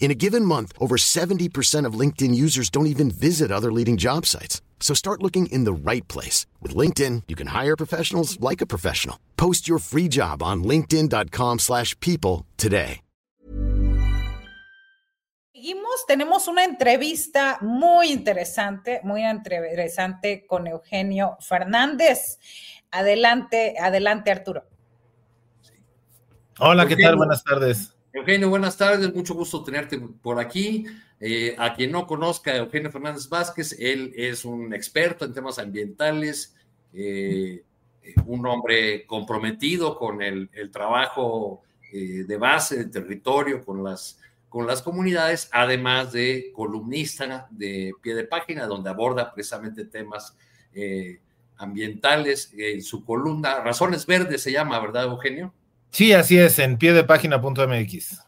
In a given month, over 70% of LinkedIn users don't even visit other leading job sites. So start looking in the right place. With LinkedIn, you can hire professionals like a professional. Post your free job on linkedin.com slash people today. Seguimos, tenemos una entrevista muy interesante, muy interesante con Eugenio Fernández. Adelante, adelante Arturo. Hola, ¿qué tal? Buenas tardes. Eugenio, buenas tardes, mucho gusto tenerte por aquí. Eh, a quien no conozca Eugenio Fernández Vázquez, él es un experto en temas ambientales, eh, un hombre comprometido con el, trabajo eh, de base del territorio, con las, con las comunidades, además de columnista de pie de página, donde aborda precisamente temas ambientales. En su columna, Razones Verdes se llama, ¿verdad, Eugenio? Sí, así es, en pie de página.mx.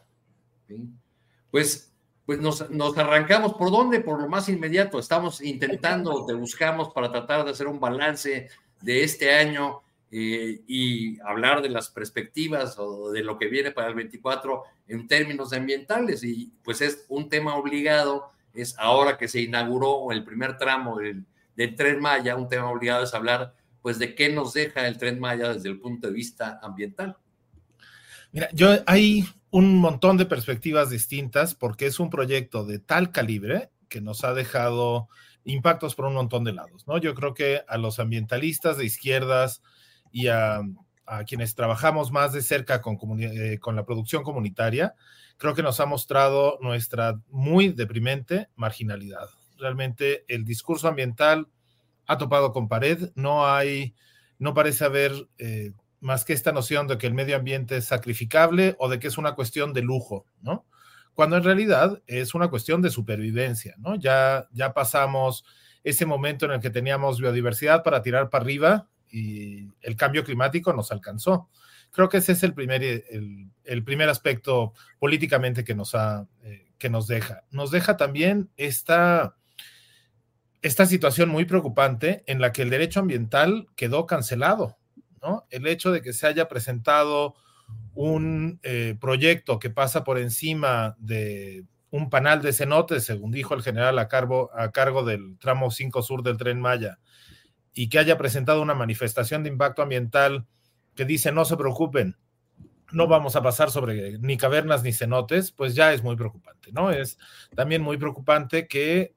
Pues, pues nos, arrancamos por dónde, por lo más inmediato. Estamos intentando, te buscamos para tratar de hacer un balance de este año eh, y hablar de las perspectivas o de lo que viene para el 24 en términos ambientales. Y pues es un tema obligado, es ahora que se inauguró el primer tramo del, del Tren Maya, un tema obligado es hablar pues de qué nos deja el Tren Maya desde el punto de vista ambiental. Mira, yo hay un montón de perspectivas distintas porque es un proyecto de tal calibre que nos ha dejado impactos por un montón de lados, ¿no? Yo creo que a los ambientalistas de izquierdas y a, quienes trabajamos más de cerca con, eh, con la producción comunitaria, creo que nos ha mostrado nuestra muy deprimente marginalidad. Realmente el discurso ambiental ha topado con pared, no hay, no parece haber eh, más que esta noción de que el medio ambiente es sacrificable o de que es una cuestión de lujo, ¿no? Cuando en realidad es una cuestión de supervivencia, ¿no? Ya, ya pasamos ese momento en el que teníamos biodiversidad para tirar para arriba y el cambio climático nos alcanzó. Creo que ese es el primer, el, el primer aspecto políticamente que nos, ha, eh, que nos deja. Nos deja también esta, esta situación muy preocupante en la que el derecho ambiental quedó cancelado, el hecho de que se haya presentado un eh, proyecto que pasa por encima de un panal de cenotes, según dijo el general a, cargo, a cargo del tramo 5 sur del tren Maya, y que haya presentado una manifestación de impacto ambiental que dice no se preocupen, no vamos a pasar sobre ni cavernas ni cenotes, pues ya es muy preocupante, ¿no? Es también muy preocupante que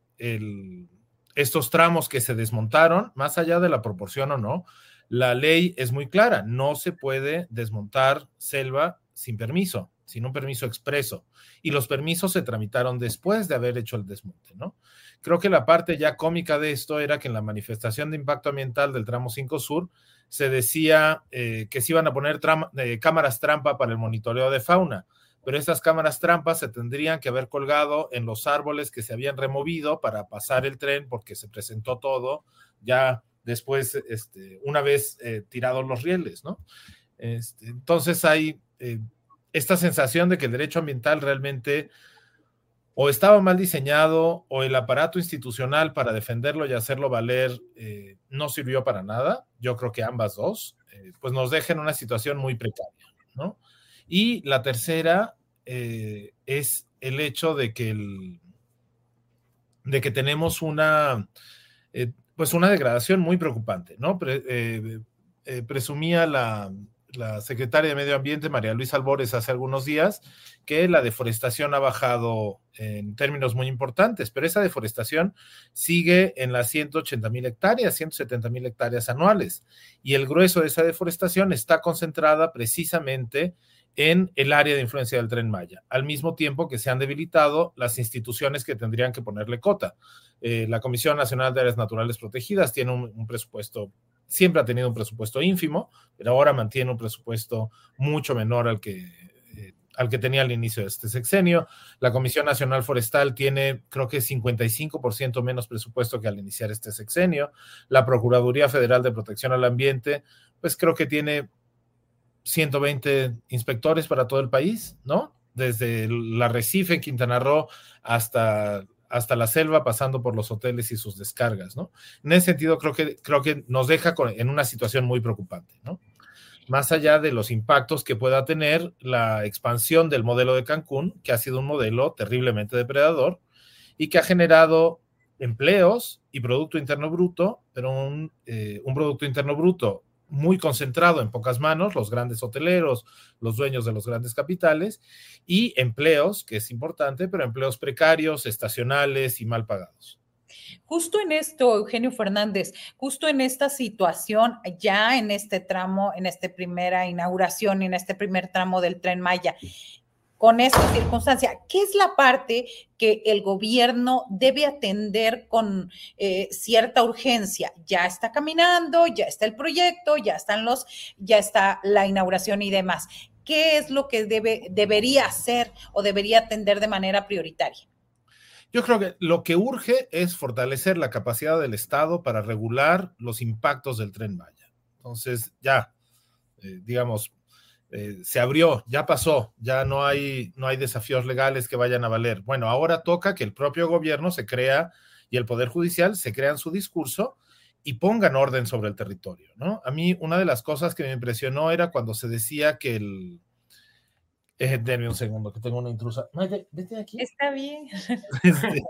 estos tramos que se desmontaron, más allá de la proporción o no, la ley es muy clara, no se puede desmontar selva sin permiso, sin un permiso expreso. Y los permisos se tramitaron después de haber hecho el desmonte, ¿no? Creo que la parte ya cómica de esto era que en la manifestación de impacto ambiental del tramo 5 Sur se decía eh, que se iban a poner eh, cámaras trampa para el monitoreo de fauna, pero estas cámaras trampas se tendrían que haber colgado en los árboles que se habían removido para pasar el tren porque se presentó todo ya después, este, una vez eh, tirados los rieles, ¿no? Este, entonces hay esta sensación de que el derecho ambiental realmente o estaba mal diseñado o el aparato institucional para defenderlo y hacerlo valer eh, no sirvió para nada. Yo creo que ambas dos, eh, pues nos dejan una situación muy precaria, ¿no? Y la tercera eh, es el hecho de que, el, de que tenemos una, pues una degradación muy preocupante, ¿no? presumía la, la secretaria de Medio Ambiente, María Luisa Albores, hace algunos días, que la deforestación ha bajado en términos muy importantes, pero esa deforestación sigue en las 180 mil hectáreas, 170 mil hectáreas anuales, y el grueso de esa deforestación está concentrada precisamente en el área de influencia del tren Maya, al mismo tiempo que se han debilitado las instituciones que tendrían que ponerle cota. Eh, la Comisión Nacional de Áreas Naturales Protegidas tiene un presupuesto siempre ha tenido un presupuesto ínfimo, pero ahora mantiene un presupuesto mucho menor al que, eh, al que tenía al inicio de este sexenio. La Comisión Nacional Forestal tiene, creo que 55% menos presupuesto que al iniciar este sexenio. La Procuraduría Federal de Protección al Ambiente, pues creo que tiene 120 inspectores para todo el país, ¿no? Desde la Recife en Quintana Roo hasta hasta la selva, pasando por los hoteles y sus descargas, ¿no? En ese sentido, creo que, creo que nos deja en una situación muy preocupante, ¿no? Más allá de los impactos que pueda tener la expansión del modelo de Cancún, que ha sido un modelo terriblemente depredador y que ha generado empleos y Producto Interno Bruto, pero un, eh, un Producto Interno Bruto muy concentrado en pocas manos, los grandes hoteleros, los dueños de los grandes capitales, y empleos, que es importante, pero empleos precarios, estacionales y mal pagados. Justo en esto, Eugenio Fernández, justo en esta situación, ya en este tramo, en esta primera inauguración, en este primer tramo del tren Maya, con esta circunstancia. ¿Qué es la parte que el gobierno debe atender con eh, cierta urgencia? Ya está caminando, ya está el proyecto, ya están los, ya está la inauguración y demás. ¿Qué es lo que debe, debería hacer o debería atender de manera prioritaria? Yo creo que lo que urge es fortalecer la capacidad del Estado para regular los impactos del tren Maya. Entonces, ya, eh, digamos, eh, se abrió, ya pasó, ya no hay, no hay desafíos legales que vayan a valer. Bueno, ahora toca que el propio gobierno se crea y el Poder Judicial se crean su discurso y pongan orden sobre el territorio, ¿no? A mí una de las cosas que me impresionó era cuando se decía que el... Eh, denme un segundo, que tengo una intrusa. vete aquí. Está bien. Este,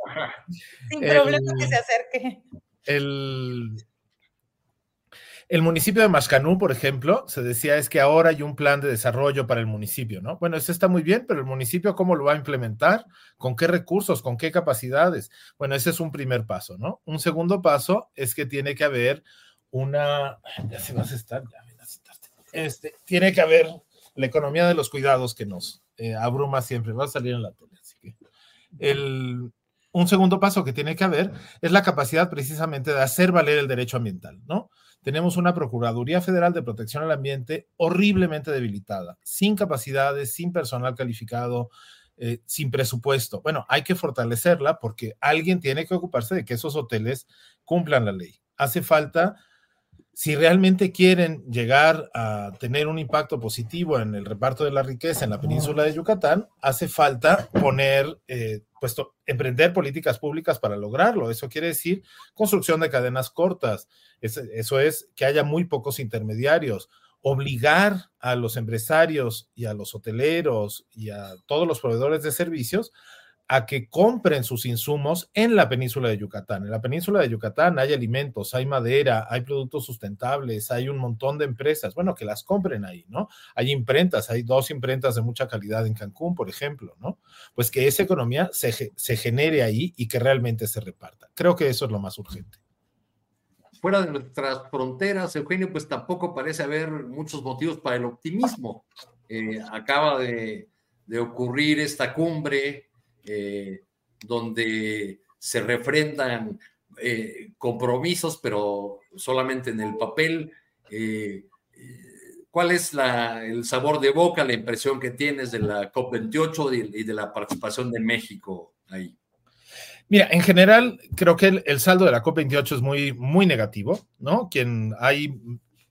Sin problema que se acerque. El, el municipio de Mascanú, por ejemplo, se decía es que ahora hay un plan de desarrollo para el municipio, ¿no? Bueno, eso está muy bien, pero el municipio, ¿cómo lo va a implementar? ¿Con qué recursos? ¿Con qué capacidades? Bueno, ese es un primer paso, ¿no? Un segundo paso es que tiene que haber una. Ya se vas a estar, ya Este, tiene que haber la economía de los cuidados que nos eh, abruma siempre. Va a salir en la tele, así que. El, un segundo paso que tiene que haber es la capacidad precisamente de hacer valer el derecho ambiental, ¿no? tenemos una Procuraduría Federal de Protección al Ambiente horriblemente debilitada, sin capacidades, sin personal calificado, eh, sin presupuesto. Bueno, hay que fortalecerla porque alguien tiene que ocuparse de que esos hoteles cumplan la ley. Hace falta, si realmente quieren llegar a tener un impacto positivo en el reparto de la riqueza en la península de Yucatán, hace falta poner eh, puesto, emprender políticas públicas para lograrlo. Eso quiere decir construcción de cadenas cortas. eso es que haya muy pocos intermediarios. Obligar a los empresarios y a los hoteleros y a todos los proveedores de servicios a que compren sus insumos en la península de Yucatán. En la península de Yucatán hay alimentos, hay madera, hay productos sustentables, hay un montón de empresas, bueno, que las compren ahí, ¿no? Hay imprentas, hay dos imprentas de mucha calidad en Cancún, por ejemplo, ¿no? Pues que esa economía se, se genere ahí y que realmente se reparta. Creo que eso es lo más urgente. Fuera de nuestras fronteras, Eugenio, pues tampoco parece haber muchos motivos para el optimismo. Eh, acaba de, de ocurrir esta cumbre eh, donde se refrendan eh, compromisos, pero solamente en el papel. Eh, ¿Cuál es el sabor de boca, la impresión que tienes de la COP28 y de la participación de México ahí? Mira, en general, creo que el, saldo de la COP28 es muy, muy negativo, ¿no? Quien hay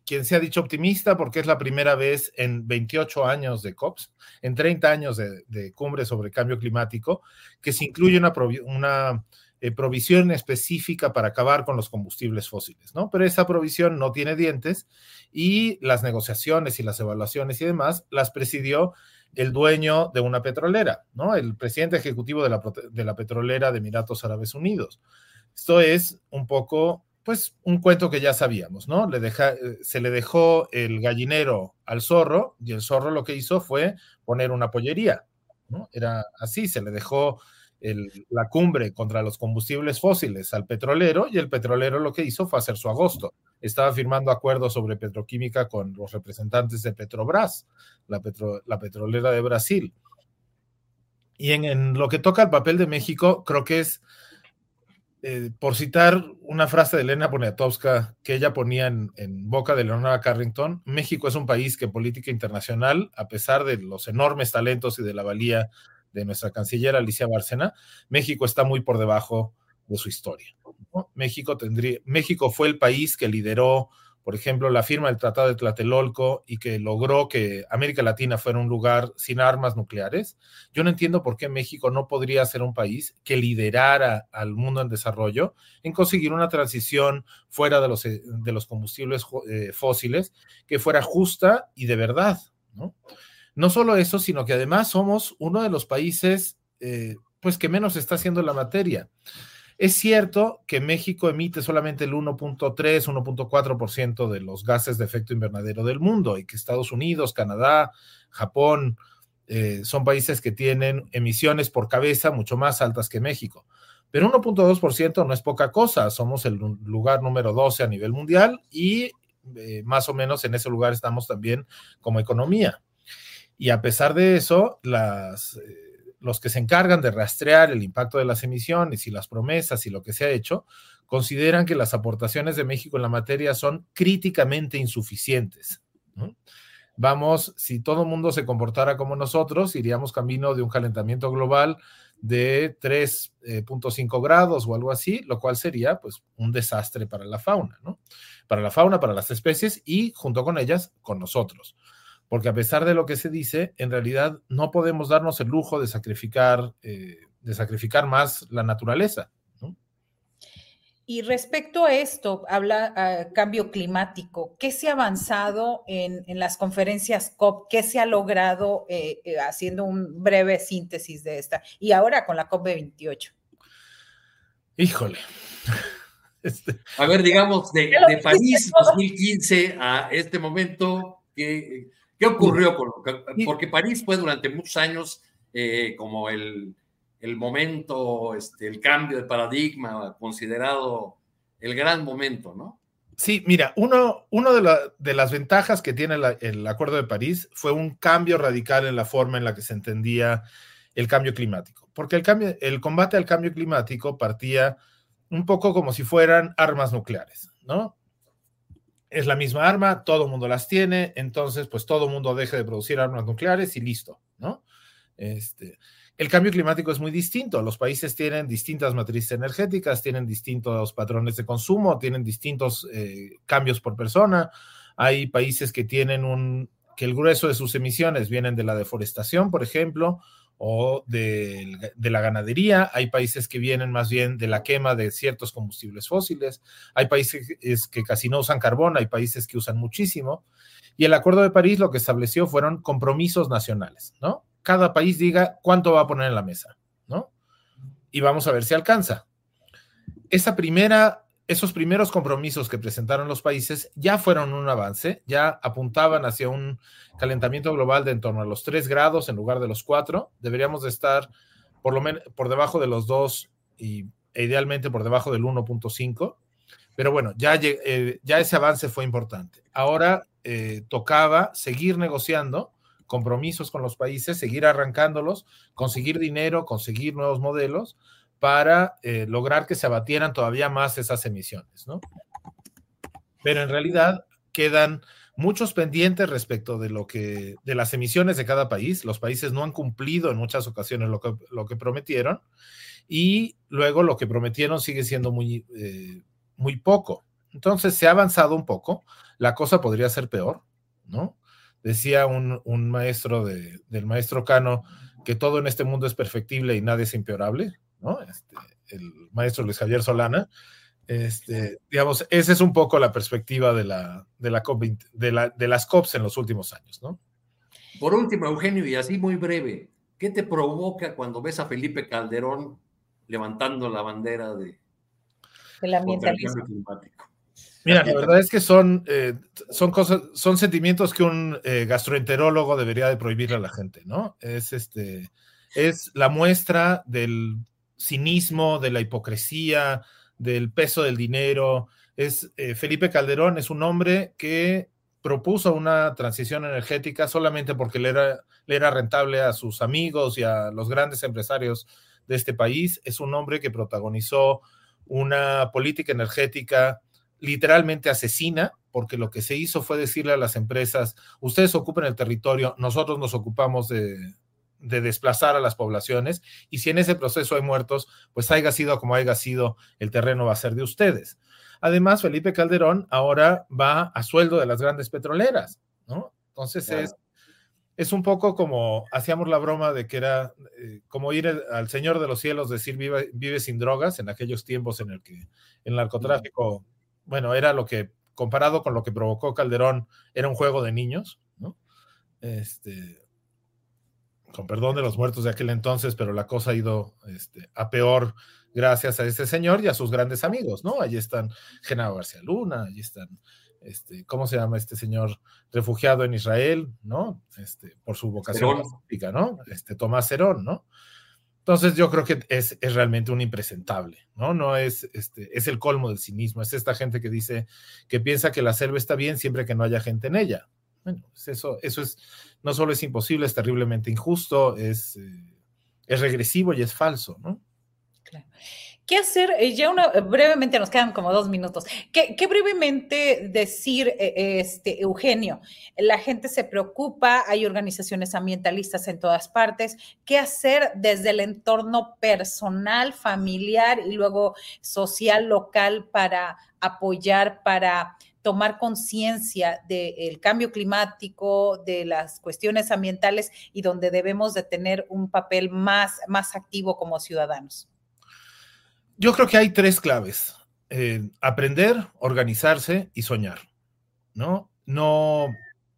quien se ha dicho optimista porque es la primera vez en 28 años de COPS, en 30 años de, cumbre sobre cambio climático, que se incluye una, eh, provisión específica para acabar con los combustibles fósiles, ¿no? Pero esa provisión no tiene dientes y las negociaciones y las evaluaciones y demás las presidió el dueño de una petrolera, ¿no? El presidente ejecutivo de la, de la petrolera de Emiratos Árabes Unidos. Esto es un poco pues un cuento que ya sabíamos, ¿no? Le deja, eh, se le dejó el gallinero al zorro y el zorro lo que hizo fue poner una pollería, ¿no? Era así, se le dejó la cumbre contra los combustibles fósiles al petrolero y el petrolero lo que hizo fue hacer su agosto. Estaba firmando acuerdos sobre petroquímica con los representantes de Petrobras, la, la petrolera de Brasil. Y en, en lo que toca al papel de México, creo que es eh, por citar una frase de Elena Poniatowska que ella ponía en, boca de Leonora Carrington, México es un país que en política internacional, a pesar de los enormes talentos y de la valía de nuestra canciller Alicia Bárcena, México está muy por debajo de su historia. México, tendría, México fue el país que lideró por ejemplo, la firma del Tratado de Tlatelolco y que logró que América Latina fuera un lugar sin armas nucleares, yo no entiendo por qué México no podría ser un país que liderara al mundo en desarrollo en conseguir una transición fuera de los, eh, combustibles eh, fósiles que fuera justa y de verdad. ¿no? no solo eso, sino que además somos uno de los países eh, pues que menos está haciendo la materia. Es cierto que México emite solamente el 1.3, 1.4% de los gases de efecto invernadero del mundo y que Estados Unidos, Canadá, Japón eh, son países que tienen emisiones por cabeza mucho más altas que México. Pero 1.2% no es poca cosa, somos el lugar número 12 a nivel mundial y eh, más o menos en ese lugar estamos también como economía. Y a pesar de eso, las... Eh, los que se encargan de rastrear el impacto de las emisiones y las promesas y lo que se ha hecho, consideran que las aportaciones de México en la materia son críticamente insuficientes. Vamos, si todo el mundo se comportara como nosotros, iríamos camino de un calentamiento global de 3.5 eh, grados o algo así, lo cual sería pues un desastre para la fauna, ¿no? Para la fauna, para las especies y junto con ellas, con nosotros porque a pesar de lo que se dice, en realidad no podemos darnos el lujo de sacrificar, eh, de sacrificar más la naturaleza. Y respecto a esto, habla uh, cambio climático. ¿Qué se ha avanzado en, en las conferencias COP? ¿Qué se ha logrado eh, eh, haciendo un breve síntesis de esta? Y ahora con la COP 28. Híjole. Este... A ver, digamos, de, de París 2015 a este momento, ¿qué, ¿Qué ocurrió? Porque París fue durante muchos años eh, como el, el momento, este, el cambio de paradigma considerado el gran momento, ¿no? Sí, mira, uno, uno de, de, las ventajas que tiene el Acuerdo de París fue un cambio radical en la forma en la que se entendía el cambio climático, porque el, cambio, el combate al cambio climático partía un poco como si fueran armas nucleares, ¿no? Es la misma arma, todo el mundo las tiene, entonces pues todo el mundo deje de producir armas nucleares y listo, ¿no? Este, el cambio climático es muy distinto, los países tienen distintas matrices energéticas, tienen distintos patrones de consumo, tienen distintos eh, cambios por persona, hay países que tienen un, que el grueso de sus emisiones vienen de la deforestación, por ejemplo, o de, la ganadería, hay países que vienen más bien de la quema de ciertos combustibles fósiles, hay países que casi no usan carbón, hay países que usan muchísimo, y el Acuerdo de París lo que estableció fueron compromisos nacionales, ¿no? Cada país diga cuánto va a poner en la mesa, ¿no? y vamos a ver si alcanza. Esa primera, esos primeros compromisos que presentaron los países ya fueron un avance, ya apuntaban hacia un calentamiento global de en torno a los 3 grados en lugar de los 4. Deberíamos de estar por lo menos por debajo de los 2 y e idealmente por debajo del 1.5. Pero bueno, ya, eh, ya ese avance fue importante. Ahora eh, tocaba seguir negociando compromisos con los países, seguir arrancándolos, conseguir dinero, conseguir nuevos modelos para eh, lograr que se abatieran todavía más esas emisiones, ¿no? Pero en realidad quedan muchos pendientes respecto de lo que de las emisiones de cada país. Los países no han cumplido en muchas ocasiones lo que, lo que prometieron y luego lo que prometieron sigue siendo muy muy poco. Entonces se ha avanzado un poco, la cosa podría ser peor, ¿no? Decía un, maestro del maestro Cano que todo en este mundo es perfectible y nada es impeorable, ¿no? Este, el maestro Luis Javier Solana. Este, digamos, esa es un poco la perspectiva de, la, de, la COP de, la, de las COPs en los últimos años, ¿no? Por último, Eugenio, y así muy breve, ¿qué te provoca cuando ves a Felipe Calderón levantando la bandera de, el ambientalismo. Mira, la verdad es que son, eh, son cosas, son sentimientos que un eh, gastroenterólogo debería de prohibir a la gente, ¿no? Es este, es la muestra del cinismo, de la hipocresía, del peso del dinero. Es eh, Felipe Calderón es un hombre que propuso una transición energética solamente porque le era, le era rentable a sus amigos y a los grandes empresarios de este país. Es un hombre que protagonizó una política energética literalmente asesina, porque lo que se hizo fue decirle a las empresas, ustedes ocupen el territorio, nosotros nos ocupamos de, desplazar a las poblaciones, y si en ese proceso hay muertos, pues haya sido como haya sido, el terreno va a ser de ustedes. Además, Felipe Calderón ahora va a sueldo de las grandes petroleras, ¿no? Entonces es es un poco como hacíamos la broma de que era eh, como ir al Señor de los Cielos, decir vive, vive, sin drogas en aquellos tiempos en el que el narcotráfico, bueno, era lo que, comparado con lo que provocó Calderón, era un juego de niños, ¿no? Este, con perdón de los muertos de aquel entonces, pero la cosa ha ido este, a peor gracias a este señor y a sus grandes amigos, ¿no? Allí están Genaro García Luna, allí están este, ¿cómo se llama este señor refugiado en Israel, ¿no? Este, por su vocación política, ¿no? Este, Tomás Herón, ¿no? Entonces yo creo que es, es, realmente un impresentable, ¿no? No es, este, es el colmo del cinismo, es esta gente que dice, que piensa que la selva está bien siempre que no haya gente en ella. Bueno, pues eso, eso es, no solo es imposible, es terriblemente injusto, es, eh, es regresivo y es falso, ¿no? Claro. ¿Qué hacer? Eh, ya una, brevemente, nos quedan como dos minutos. ¿Qué, brevemente decir, eh, este, Eugenio? La gente se preocupa, hay organizaciones ambientalistas en todas partes. ¿Qué hacer desde el entorno personal, familiar y luego social, local para apoyar, para tomar conciencia del cambio climático, de las cuestiones ambientales y donde debemos de tener un papel más, más activo como ciudadanos? Yo creo que hay tres claves. Eh, aprender, organizarse y soñar. ¿no? No,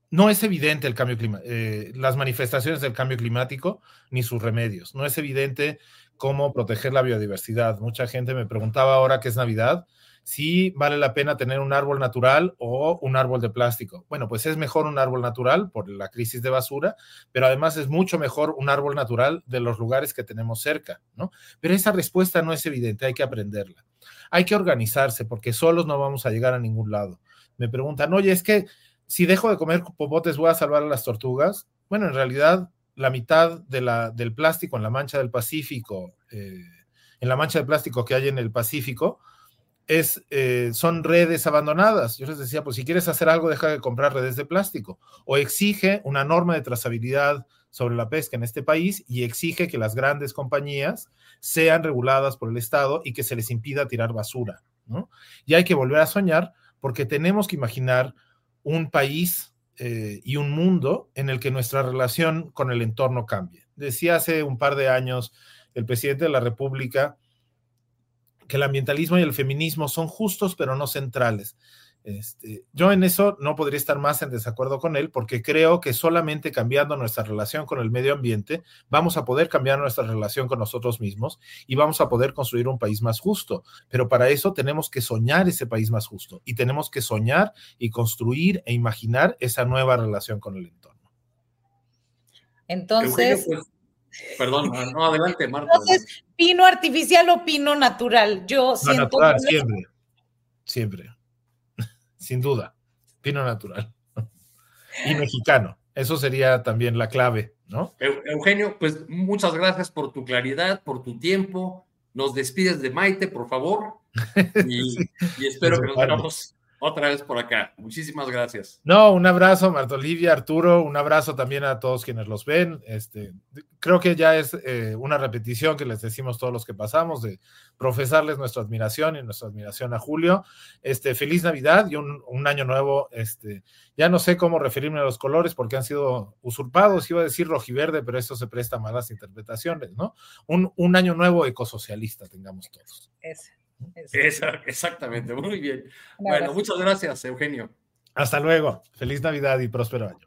no es evidente el cambio eh, las manifestaciones del cambio climático ni sus remedios. No es evidente cómo proteger la biodiversidad. Mucha gente me preguntaba ahora que es Navidad si vale la pena tener un árbol natural o un árbol de plástico. Bueno, pues es mejor un árbol natural por la crisis de basura, pero además es mucho mejor un árbol natural de los lugares que tenemos cerca, ¿no? Pero esa respuesta no es evidente, hay que aprenderla. Hay que organizarse porque solos no vamos a llegar a ningún lado. Me preguntan, oye, es que si dejo de comer popotes voy a salvar a las tortugas. Bueno, en realidad la mitad del plástico en la mancha del Pacífico, eh, en la mancha de plástico que hay en el Pacífico, eh, son redes abandonadas. Yo les decía, pues si quieres hacer algo, deja de comprar redes de plástico. O exige una norma de trazabilidad sobre la pesca en este país y exige que las grandes compañías sean reguladas por el Estado y que se les impida tirar basura. Y hay que volver a soñar porque tenemos que imaginar un país eh, y un mundo en el que nuestra relación con el entorno cambie. Decía hace un par de años el presidente de la República, que el ambientalismo y el feminismo son justos pero no centrales. Este, yo en eso no podría estar más en desacuerdo con él porque creo que solamente cambiando nuestra relación con el medio ambiente vamos a poder cambiar nuestra relación con nosotros mismos y vamos a poder construir un país más justo. Pero para eso tenemos que soñar ese país más justo y tenemos que soñar y construir e imaginar esa nueva relación con el entorno. Entonces... Pues, perdón, no, adelante, Marta. Entonces, pino artificial o pino natural. Yo siento... Natural, siempre, siempre sin duda. Pino natural. y mexicano. Eso sería también la clave, ¿no? Eugenio, pues muchas gracias por tu claridad, por tu tiempo. Nos despides de Maite, por favor. Y, espero que nos veamos otra vez por acá. Muchísimas gracias. No, un abrazo, Marta Olivia, Arturo, un abrazo también a todos quienes los ven. Este, creo que ya es eh, una repetición que les decimos todos los que pasamos de profesarles nuestra admiración y nuestra admiración a Julio. Este, feliz Navidad y un, año nuevo. Este, ya no sé cómo referirme a los colores porque han sido usurpados. Iba a decir rojiverde, pero eso se presta a malas interpretaciones, ¿no? Un, un año nuevo ecosocialista tengamos todos. Ese exactamente, muy bien. Bueno, muchas gracias, Eugenio. Hasta luego. Feliz Navidad y próspero año.